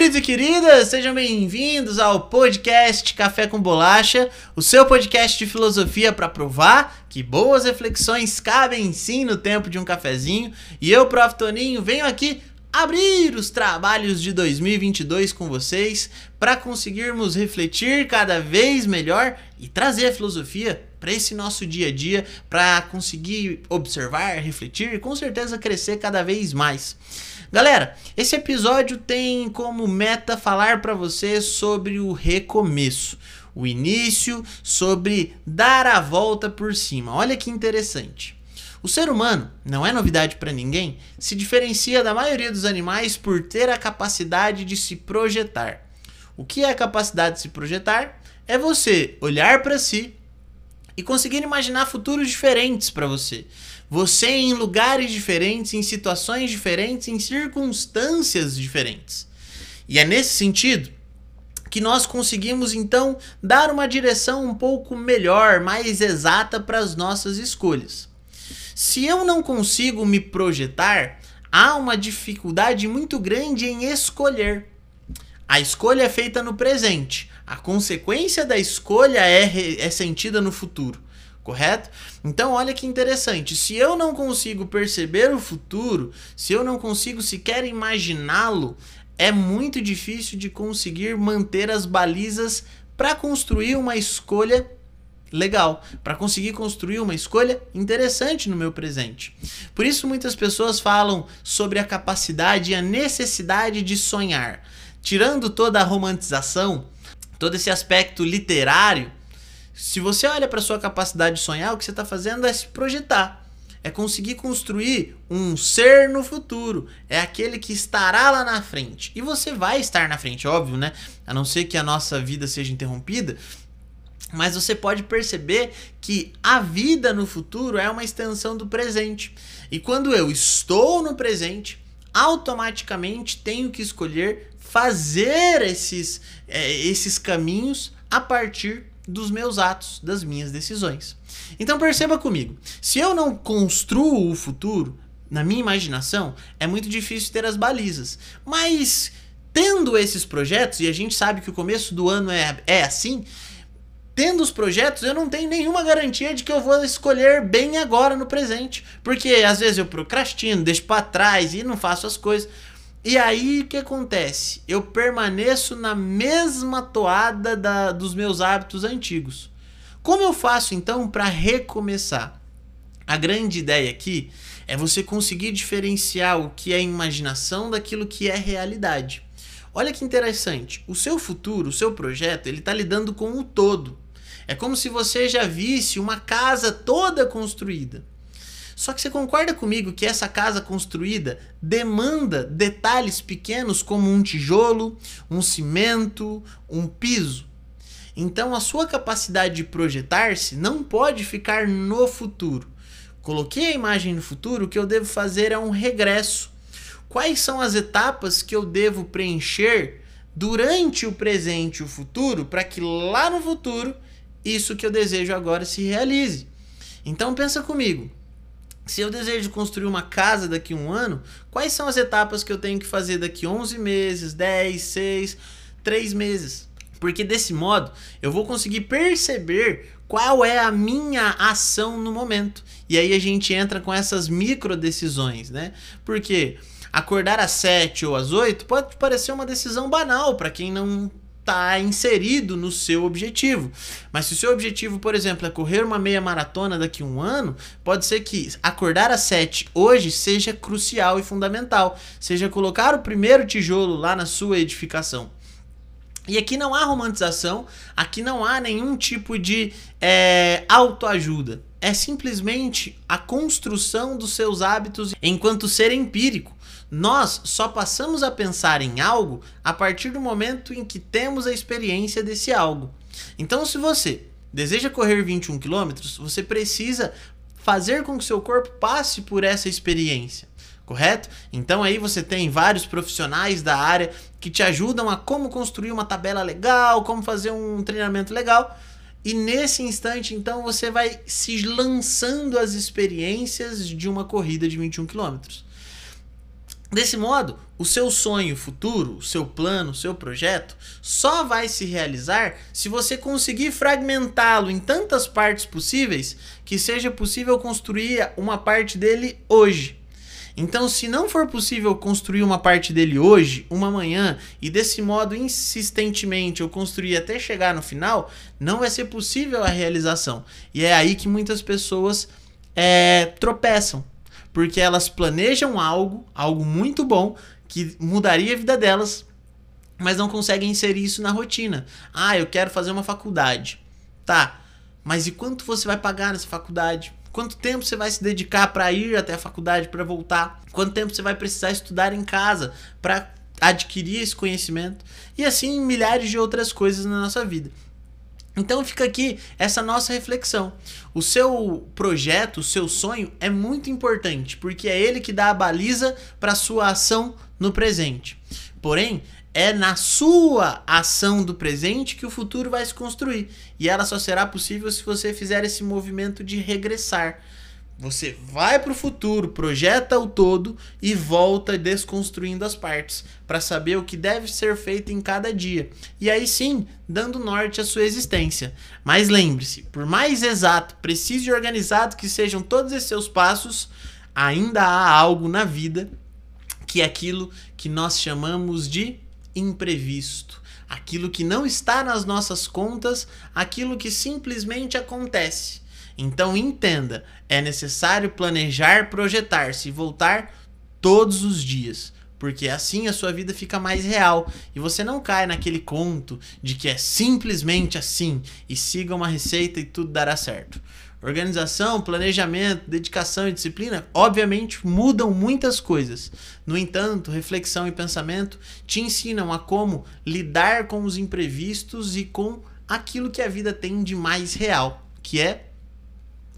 Queridos e queridas, sejam bem-vindos ao podcast Café com Bolacha, o seu podcast de filosofia para provar que boas reflexões cabem sim no tempo de um cafezinho. E eu, Prof. Toninho, venho aqui abrir os trabalhos de 2022 com vocês para conseguirmos refletir cada vez melhor e trazer a filosofia para esse nosso dia a dia, para conseguir observar, refletir e com certeza crescer cada vez mais. Galera, esse episódio tem como meta falar para você sobre o recomeço, o início, sobre dar a volta por cima. Olha que interessante. O ser humano, não é novidade para ninguém, se diferencia da maioria dos animais por ter a capacidade de se projetar. O que é a capacidade de se projetar? É você olhar para si e conseguir imaginar futuros diferentes para você. Você em lugares diferentes, em situações diferentes, em circunstâncias diferentes. E é nesse sentido que nós conseguimos então dar uma direção um pouco melhor, mais exata para as nossas escolhas. Se eu não consigo me projetar, há uma dificuldade muito grande em escolher. A escolha é feita no presente, a consequência da escolha é, é sentida no futuro correto? Então, olha que interessante. Se eu não consigo perceber o futuro, se eu não consigo sequer imaginá-lo, é muito difícil de conseguir manter as balizas para construir uma escolha legal, para conseguir construir uma escolha interessante no meu presente. Por isso muitas pessoas falam sobre a capacidade e a necessidade de sonhar. Tirando toda a romantização, todo esse aspecto literário, se você olha para sua capacidade de sonhar, o que você está fazendo é se projetar. É conseguir construir um ser no futuro. É aquele que estará lá na frente. E você vai estar na frente, óbvio, né? A não ser que a nossa vida seja interrompida. Mas você pode perceber que a vida no futuro é uma extensão do presente. E quando eu estou no presente, automaticamente tenho que escolher fazer esses, é, esses caminhos a partir dos meus atos, das minhas decisões. Então perceba comigo, se eu não construo o futuro na minha imaginação, é muito difícil ter as balizas. Mas tendo esses projetos, e a gente sabe que o começo do ano é, é assim, tendo os projetos, eu não tenho nenhuma garantia de que eu vou escolher bem agora no presente. Porque às vezes eu procrastino, deixo para trás e não faço as coisas. E aí o que acontece? Eu permaneço na mesma toada da, dos meus hábitos antigos. Como eu faço então para recomeçar? A grande ideia aqui é você conseguir diferenciar o que é imaginação daquilo que é realidade. Olha que interessante, o seu futuro, o seu projeto, ele está lidando com o todo. É como se você já visse uma casa toda construída. Só que você concorda comigo que essa casa construída demanda detalhes pequenos como um tijolo, um cimento, um piso. Então a sua capacidade de projetar-se não pode ficar no futuro. Coloquei a imagem no futuro, o que eu devo fazer é um regresso. Quais são as etapas que eu devo preencher durante o presente e o futuro para que lá no futuro isso que eu desejo agora se realize? Então pensa comigo. Se eu desejo construir uma casa daqui a um ano, quais são as etapas que eu tenho que fazer daqui 11 meses, 10, 6, 3 meses? Porque desse modo eu vou conseguir perceber qual é a minha ação no momento. E aí a gente entra com essas micro decisões, né? Porque acordar às 7 ou às 8 pode parecer uma decisão banal para quem não está inserido no seu objetivo. Mas se o seu objetivo, por exemplo, é correr uma meia maratona daqui a um ano, pode ser que acordar às 7 hoje seja crucial e fundamental. Seja colocar o primeiro tijolo lá na sua edificação. E aqui não há romantização, aqui não há nenhum tipo de é, autoajuda. É simplesmente a construção dos seus hábitos enquanto ser empírico. Nós só passamos a pensar em algo a partir do momento em que temos a experiência desse algo. Então, se você deseja correr 21 km, você precisa fazer com que seu corpo passe por essa experiência, correto? Então aí você tem vários profissionais da área que te ajudam a como construir uma tabela legal, como fazer um treinamento legal. E nesse instante, então, você vai se lançando as experiências de uma corrida de 21 quilômetros. Desse modo, o seu sonho futuro, o seu plano, o seu projeto só vai se realizar se você conseguir fragmentá-lo em tantas partes possíveis que seja possível construir uma parte dele hoje. Então, se não for possível construir uma parte dele hoje, uma manhã, e desse modo insistentemente eu construir até chegar no final, não vai ser possível a realização. E é aí que muitas pessoas é, tropeçam. Porque elas planejam algo, algo muito bom, que mudaria a vida delas, mas não conseguem inserir isso na rotina. Ah, eu quero fazer uma faculdade. Tá, mas e quanto você vai pagar nessa faculdade? Quanto tempo você vai se dedicar para ir até a faculdade para voltar? Quanto tempo você vai precisar estudar em casa para adquirir esse conhecimento? E assim milhares de outras coisas na nossa vida. Então fica aqui essa nossa reflexão. O seu projeto, o seu sonho é muito importante, porque é ele que dá a baliza para sua ação no presente. Porém, é na sua ação do presente que o futuro vai se construir. E ela só será possível se você fizer esse movimento de regressar. Você vai para o futuro, projeta o todo e volta desconstruindo as partes para saber o que deve ser feito em cada dia. E aí sim, dando norte à sua existência. Mas lembre-se, por mais exato, preciso e organizado que sejam todos esses seus passos, ainda há algo na vida que é aquilo que nós chamamos de imprevisto, aquilo que não está nas nossas contas, aquilo que simplesmente acontece. Então entenda, é necessário planejar, projetar-se e voltar todos os dias, porque assim a sua vida fica mais real e você não cai naquele conto de que é simplesmente assim e siga uma receita e tudo dará certo. Organização, planejamento, dedicação e disciplina, obviamente, mudam muitas coisas. No entanto, reflexão e pensamento te ensinam a como lidar com os imprevistos e com aquilo que a vida tem de mais real, que é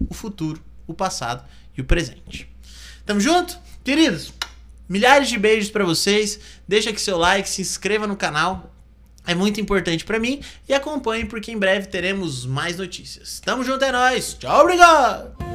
o futuro, o passado e o presente. Tamo junto? Queridos, milhares de beijos para vocês. Deixa aqui seu like, se inscreva no canal é muito importante para mim e acompanhe porque em breve teremos mais notícias. Tamo junto, é nóis. Tchau, obrigado!